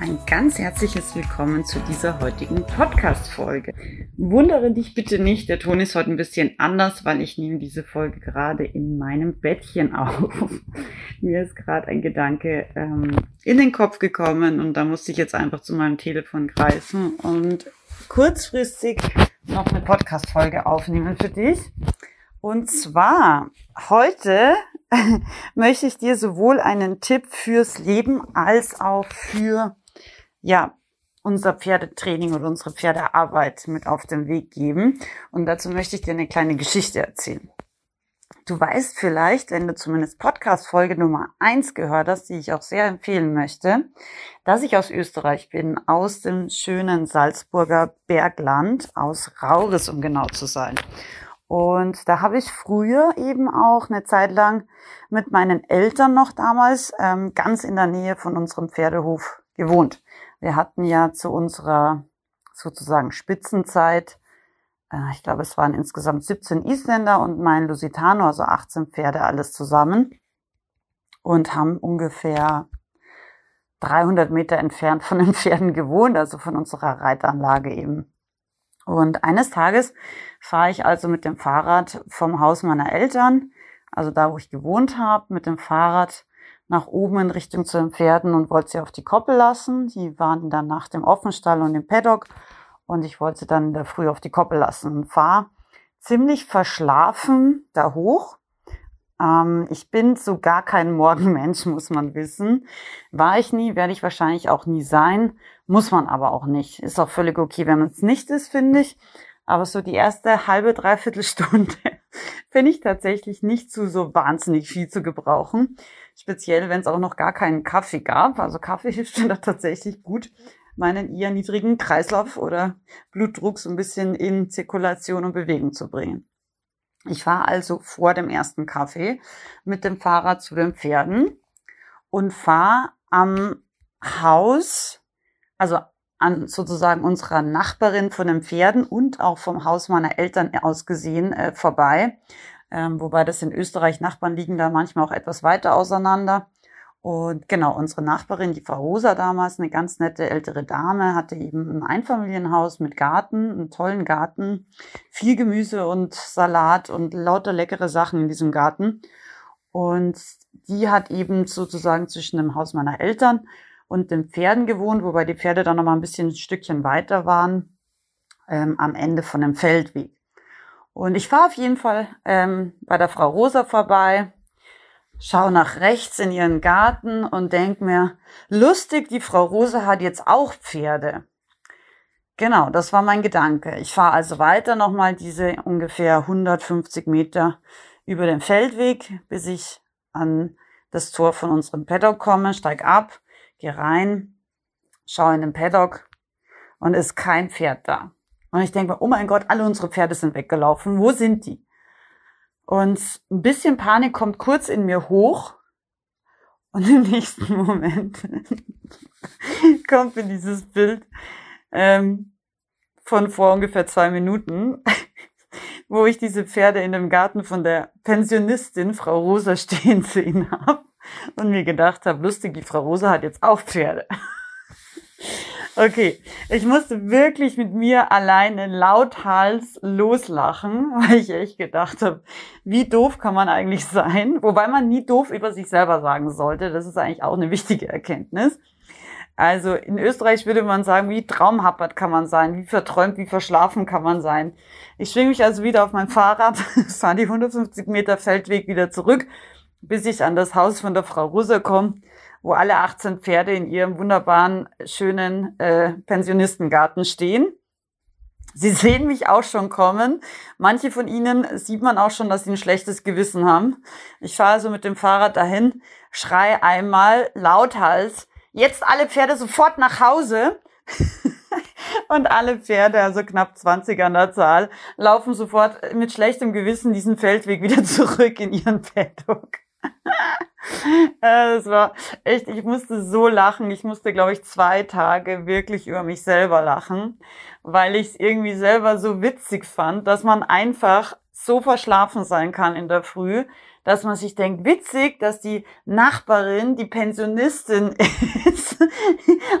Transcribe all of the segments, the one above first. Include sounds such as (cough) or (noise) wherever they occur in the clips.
Ein ganz herzliches Willkommen zu dieser heutigen Podcast-Folge. Wundere dich bitte nicht, der Ton ist heute ein bisschen anders, weil ich nehme diese Folge gerade in meinem Bettchen (laughs) auf. Mir ist gerade ein Gedanke ähm, in den Kopf gekommen und da musste ich jetzt einfach zu meinem Telefon greifen und kurzfristig noch eine Podcast-Folge aufnehmen für dich. Und zwar heute (laughs) möchte ich dir sowohl einen Tipp fürs Leben als auch für ja, unser Pferdetraining oder unsere Pferdearbeit mit auf den Weg geben. Und dazu möchte ich dir eine kleine Geschichte erzählen. Du weißt vielleicht, wenn du zumindest Podcast-Folge Nummer eins gehört hast, die ich auch sehr empfehlen möchte, dass ich aus Österreich bin, aus dem schönen Salzburger Bergland, aus Rauris, um genau zu sein. Und da habe ich früher eben auch eine Zeit lang mit meinen Eltern noch damals ähm, ganz in der Nähe von unserem Pferdehof gewohnt. Wir hatten ja zu unserer sozusagen Spitzenzeit, äh, ich glaube, es waren insgesamt 17 Isländer und mein Lusitano, also 18 Pferde, alles zusammen und haben ungefähr 300 Meter entfernt von den Pferden gewohnt, also von unserer Reitanlage eben. Und eines Tages fahre ich also mit dem Fahrrad vom Haus meiner Eltern, also da, wo ich gewohnt habe, mit dem Fahrrad nach oben in Richtung zu den Pferden und wollte sie auf die Koppel lassen. Die waren der Nacht im Offenstall und im Paddock und ich wollte sie dann in der Früh auf die Koppel lassen und fahre ziemlich verschlafen da hoch. Ähm, ich bin so gar kein (laughs) Morgenmensch, muss man wissen. War ich nie, werde ich wahrscheinlich auch nie sein, muss man aber auch nicht. Ist auch völlig okay, wenn man es nicht ist, finde ich. Aber so die erste halbe, dreiviertel (laughs) Stunde finde ich tatsächlich nicht zu so wahnsinnig viel zu gebrauchen. Speziell, wenn es auch noch gar keinen Kaffee gab. Also Kaffee (laughs) hilft mir da tatsächlich gut, meinen eher niedrigen Kreislauf oder Blutdruck so ein bisschen in Zirkulation und Bewegung zu bringen. Ich fahre also vor dem ersten Kaffee mit dem Fahrrad zu den Pferden und fahre am Haus, also an sozusagen unserer Nachbarin von den Pferden und auch vom Haus meiner Eltern aus gesehen äh, vorbei ähm, wobei das in Österreich Nachbarn liegen da manchmal auch etwas weiter auseinander. Und genau, unsere Nachbarin, die Frau Rosa damals, eine ganz nette ältere Dame, hatte eben ein Einfamilienhaus mit Garten, einen tollen Garten, viel Gemüse und Salat und lauter leckere Sachen in diesem Garten. Und die hat eben sozusagen zwischen dem Haus meiner Eltern und den Pferden gewohnt, wobei die Pferde dann noch mal ein bisschen ein Stückchen weiter waren, ähm, am Ende von dem Feldweg. Und ich fahre auf jeden Fall ähm, bei der Frau Rosa vorbei, schaue nach rechts in ihren Garten und denk mir, lustig, die Frau Rosa hat jetzt auch Pferde. Genau, das war mein Gedanke. Ich fahre also weiter nochmal diese ungefähr 150 Meter über den Feldweg, bis ich an das Tor von unserem Paddock komme, steig ab, gehe rein, schaue in den Paddock und ist kein Pferd da. Und ich denke mir, oh mein Gott, alle unsere Pferde sind weggelaufen. Wo sind die? Und ein bisschen Panik kommt kurz in mir hoch. Und im (laughs) nächsten Moment (laughs) kommt mir dieses Bild ähm, von vor ungefähr zwei Minuten, (laughs) wo ich diese Pferde in dem Garten von der Pensionistin Frau Rosa stehen sehen habe und mir gedacht habe, lustig, die Frau Rosa hat jetzt auch Pferde. Okay, ich musste wirklich mit mir alleine lauthals loslachen, (laughs) weil ich echt gedacht habe, wie doof kann man eigentlich sein? Wobei man nie doof über sich selber sagen sollte. Das ist eigentlich auch eine wichtige Erkenntnis. Also in Österreich würde man sagen, wie traumhappert kann man sein, wie verträumt, wie verschlafen kann man sein. Ich schwinge mich also wieder auf mein Fahrrad, (laughs) fahre die 150 Meter Feldweg wieder zurück, bis ich an das Haus von der Frau Russe komme wo alle 18 Pferde in ihrem wunderbaren, schönen äh, Pensionistengarten stehen. Sie sehen mich auch schon kommen. Manche von ihnen sieht man auch schon, dass sie ein schlechtes Gewissen haben. Ich fahre also mit dem Fahrrad dahin, schrei einmal lauthals, jetzt alle Pferde sofort nach Hause. (laughs) Und alle Pferde, also knapp 20 an der Zahl, laufen sofort mit schlechtem Gewissen diesen Feldweg wieder (laughs) zurück in ihren Paddock. (laughs) Äh, es war echt, ich musste so lachen. Ich musste, glaube ich, zwei Tage wirklich über mich selber lachen, weil ich es irgendwie selber so witzig fand, dass man einfach so verschlafen sein kann in der Früh, dass man sich denkt, witzig, dass die Nachbarin, die Pensionistin (laughs) ist,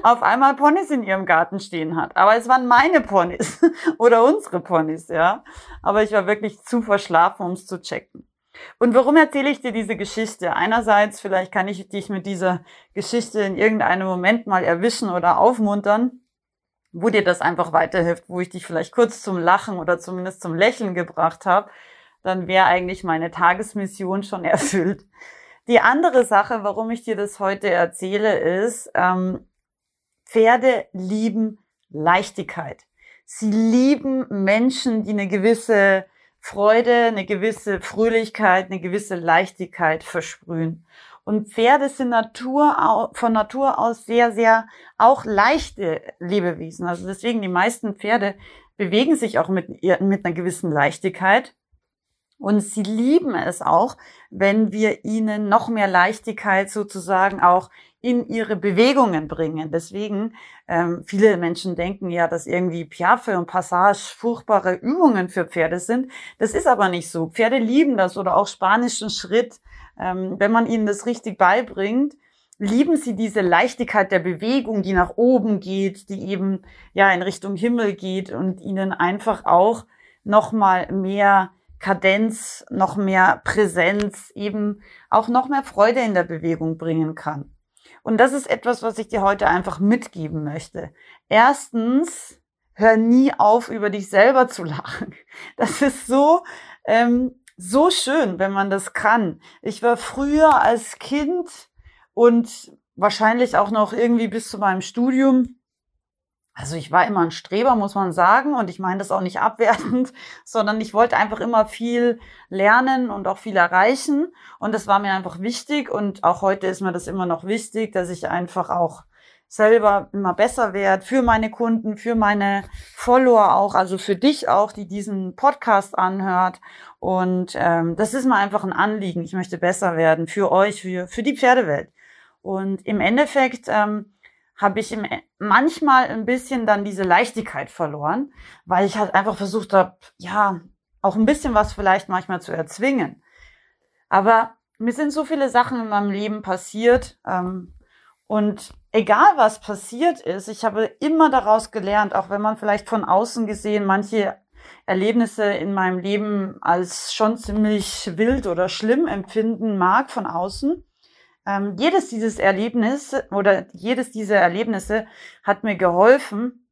auf einmal Ponys in ihrem Garten stehen hat. Aber es waren meine Ponys (laughs) oder unsere Ponys, ja. Aber ich war wirklich zu verschlafen, um es zu checken. Und warum erzähle ich dir diese Geschichte? Einerseits, vielleicht kann ich dich mit dieser Geschichte in irgendeinem Moment mal erwischen oder aufmuntern, wo dir das einfach weiterhilft, wo ich dich vielleicht kurz zum Lachen oder zumindest zum Lächeln gebracht habe dann wäre eigentlich meine Tagesmission schon (laughs) erfüllt. Die andere Sache, warum ich dir das heute erzähle, ist, ähm, Pferde lieben Leichtigkeit. Sie lieben Menschen, die eine gewisse Freude, eine gewisse Fröhlichkeit, eine gewisse Leichtigkeit versprühen. Und Pferde sind Natur, von Natur aus sehr, sehr auch leichte Lebewesen. Also deswegen die meisten Pferde bewegen sich auch mit, mit einer gewissen Leichtigkeit. Und sie lieben es auch, wenn wir ihnen noch mehr Leichtigkeit sozusagen auch in ihre Bewegungen bringen. Deswegen, ähm, viele Menschen denken ja, dass irgendwie Piaffe und Passage furchtbare Übungen für Pferde sind. Das ist aber nicht so. Pferde lieben das oder auch spanischen Schritt. Ähm, wenn man ihnen das richtig beibringt, lieben sie diese Leichtigkeit der Bewegung, die nach oben geht, die eben ja in Richtung Himmel geht und ihnen einfach auch noch mal mehr Kadenz, noch mehr Präsenz, eben auch noch mehr Freude in der Bewegung bringen kann. Und das ist etwas, was ich dir heute einfach mitgeben möchte. Erstens, hör nie auf, über dich selber zu lachen. (laughs) Das ist so, ähm, so schön, wenn man das kann. Ich war früher als Kind und wahrscheinlich auch noch irgendwie bis zu meinem Studium also ich war immer ein Streber, muss man sagen, und ich meine das auch nicht abwertend, (laughs) sondern ich wollte einfach immer viel lernen und auch viel erreichen. Und das war mir einfach wichtig. Und auch heute ist mir das immer noch wichtig, dass ich einfach auch selber immer besser werde für meine Kunden, für meine Follower auch, also für dich auch, die diesen Podcast anhört. Und ähm, das ist mir einfach ein Anliegen. Ich möchte besser werden für euch, für, für die Pferdewelt. Und im Endeffekt ähm, habe ich im, manchmal ein bisschen dann diese Leichtigkeit verloren, weil ich halt einfach versucht habe, ja, auch ein bisschen was vielleicht manchmal zu erzwingen. Aber mir sind so viele Sachen in meinem Leben passiert ähm, und egal was passiert ist, ich habe immer daraus gelernt, auch wenn man vielleicht von außen gesehen manche Erlebnisse in meinem Leben als schon ziemlich wild oder schlimm empfinden mag von außen ähm, jedes dieses Erlebnis oder jedes dieser Erlebnisse hat mir geholfen,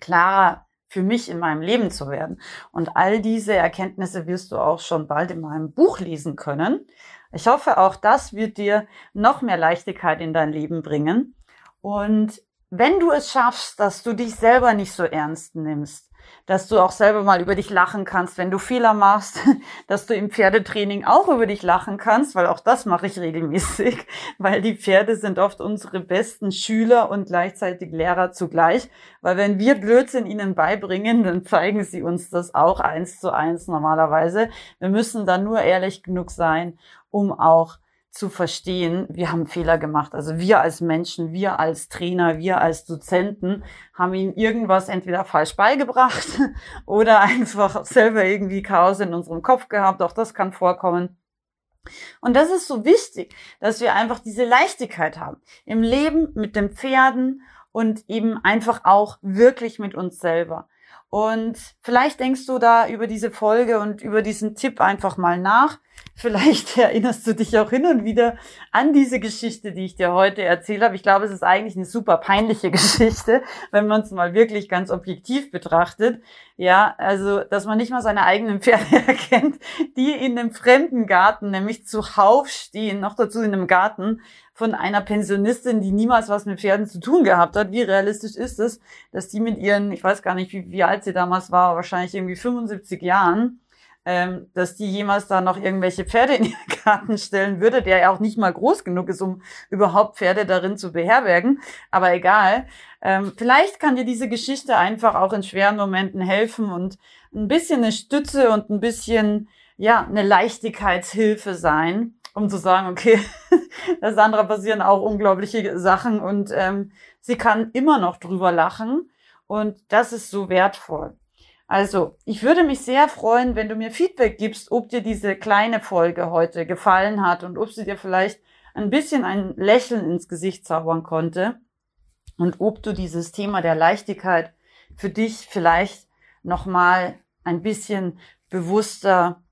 klarer für mich in meinem Leben zu werden. Und all diese Erkenntnisse wirst du auch schon bald in meinem Buch lesen können. Ich hoffe, auch das wird dir noch mehr Leichtigkeit in dein Leben bringen. Und wenn du es schaffst, dass du dich selber nicht so ernst nimmst, dass du auch selber mal über dich lachen kannst, wenn du Fehler machst, (laughs) dass du im Pferdetraining auch über dich lachen kannst, weil auch das mache ich regelmäßig, (laughs) weil die Pferde sind oft unsere besten Schüler und gleichzeitig Lehrer zugleich, weil wenn wir Blödsinn ihnen beibringen, dann zeigen sie uns das auch eins zu eins normalerweise. Wir müssen dann nur ehrlich genug sein, um auch zu verstehen, wir haben Fehler gemacht. Also wir als Menschen, wir als Trainer, wir als Dozenten haben ihnen irgendwas entweder falsch beigebracht (laughs) oder einfach selber irgendwie Chaos in unserem Kopf gehabt. Auch das kann vorkommen. Und das ist so wichtig, dass wir einfach diese Leichtigkeit haben im Leben mit den Pferden und eben einfach auch wirklich mit uns selber. Und vielleicht denkst du da über diese Folge und über diesen Tipp einfach mal nach. Vielleicht (laughs) erinnerst du dich auch hin und wieder an diese Geschichte, die ich dir heute erzählt habe. Ich glaube, es ist eigentlich eine super peinliche (laughs) Geschichte, wenn man es mal wirklich ganz objektiv betrachtet. Ja, also, dass man nicht mal seine eigenen Pferde (laughs) erkennt, die in einem fremden Garten, nämlich zuhauf stehen, noch dazu in einem Garten, von einer Pensionistin, die niemals was mit Pferden zu tun gehabt hat. Wie realistisch ist es, dass die mit ihren, ich weiß gar nicht, wie, wie alt sie damals war, wahrscheinlich irgendwie 75 Jahren, ähm, dass die jemals da noch irgendwelche Pferde in ihren Garten stellen würde, der ja auch nicht mal groß genug ist, um überhaupt Pferde darin zu beherbergen. Aber egal. Ähm, vielleicht kann dir diese Geschichte einfach auch in schweren Momenten helfen und ein bisschen eine Stütze und ein bisschen, ja, eine Leichtigkeitshilfe sein um zu sagen, okay, (laughs) der Sandra passieren auch unglaubliche Sachen und ähm, sie kann immer noch drüber lachen und das ist so wertvoll. Also, ich würde mich sehr freuen, wenn du mir Feedback gibst, ob dir diese kleine Folge heute gefallen hat und ob sie dir vielleicht ein bisschen ein Lächeln ins Gesicht zaubern konnte und ob du dieses Thema der Leichtigkeit für dich vielleicht nochmal ein bisschen bewusster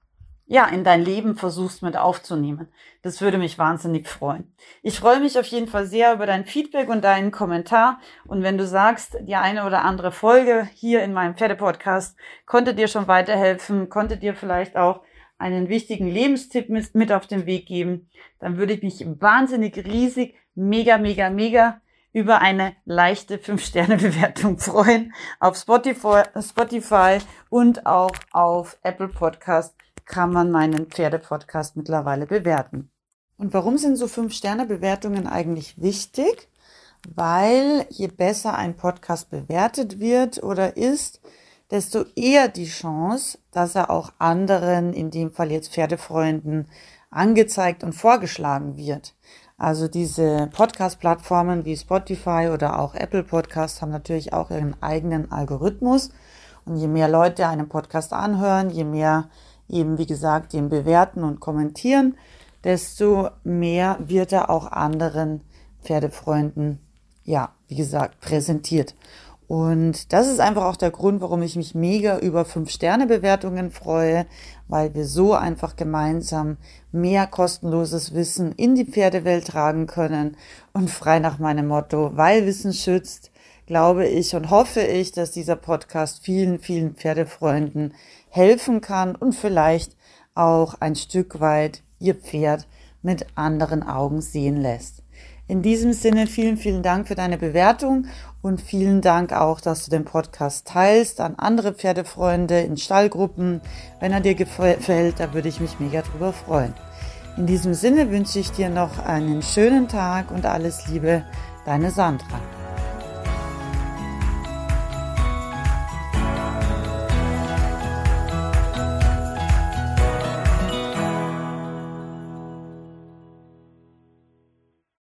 ja, in dein Leben versuchst mit aufzunehmen. Das würde mich wahnsinnig freuen. Ich freue mich auf jeden Fall sehr über dein Feedback und deinen Kommentar. Und wenn du sagst, die eine oder andere Folge hier in meinem Pferdepodcast konnte dir schon weiterhelfen, konnte dir vielleicht auch einen wichtigen Lebenstipp mit auf den Weg geben, dann würde ich mich wahnsinnig riesig, mega, mega, mega über eine leichte 5-Sterne-Bewertung (laughs) freuen auf Spotify, Spotify und auch auf Apple Podcast kann man meinen Pferdepodcast mittlerweile bewerten. Und warum sind so 5-Sterne-Bewertungen eigentlich wichtig? Weil je besser ein Podcast bewertet wird oder ist, desto eher die Chance, dass er auch anderen, in dem Fall jetzt Pferdefreunden, angezeigt und vorgeschlagen wird. Also diese Podcast-Plattformen wie Spotify oder auch Apple Podcast haben natürlich auch ihren eigenen Algorithmus. Und je mehr Leute einen Podcast anhören, je mehr eben, wie gesagt, den bewerten und kommentieren, desto mehr wird er auch anderen Pferdefreunden, ja, wie gesagt, präsentiert. Und das ist einfach auch der Grund, warum ich mich mega über 5-Sterne-Bewertungen freue, weil wir so einfach gemeinsam mehr kostenloses Wissen in die Pferdewelt tragen können und frei nach meinem Motto, weil Wissen schützt, glaube ich und hoffe ich, dass dieser Podcast vielen, vielen Pferdefreunden helfen kann und vielleicht auch ein Stück weit ihr Pferd mit anderen Augen sehen lässt. In diesem Sinne vielen, vielen Dank für deine Bewertung und vielen Dank auch, dass du den Podcast teilst an andere Pferdefreunde in Stallgruppen. Wenn er dir gefällt, da würde ich mich mega drüber freuen. In diesem Sinne wünsche ich dir noch einen schönen Tag und alles Liebe, deine Sandra.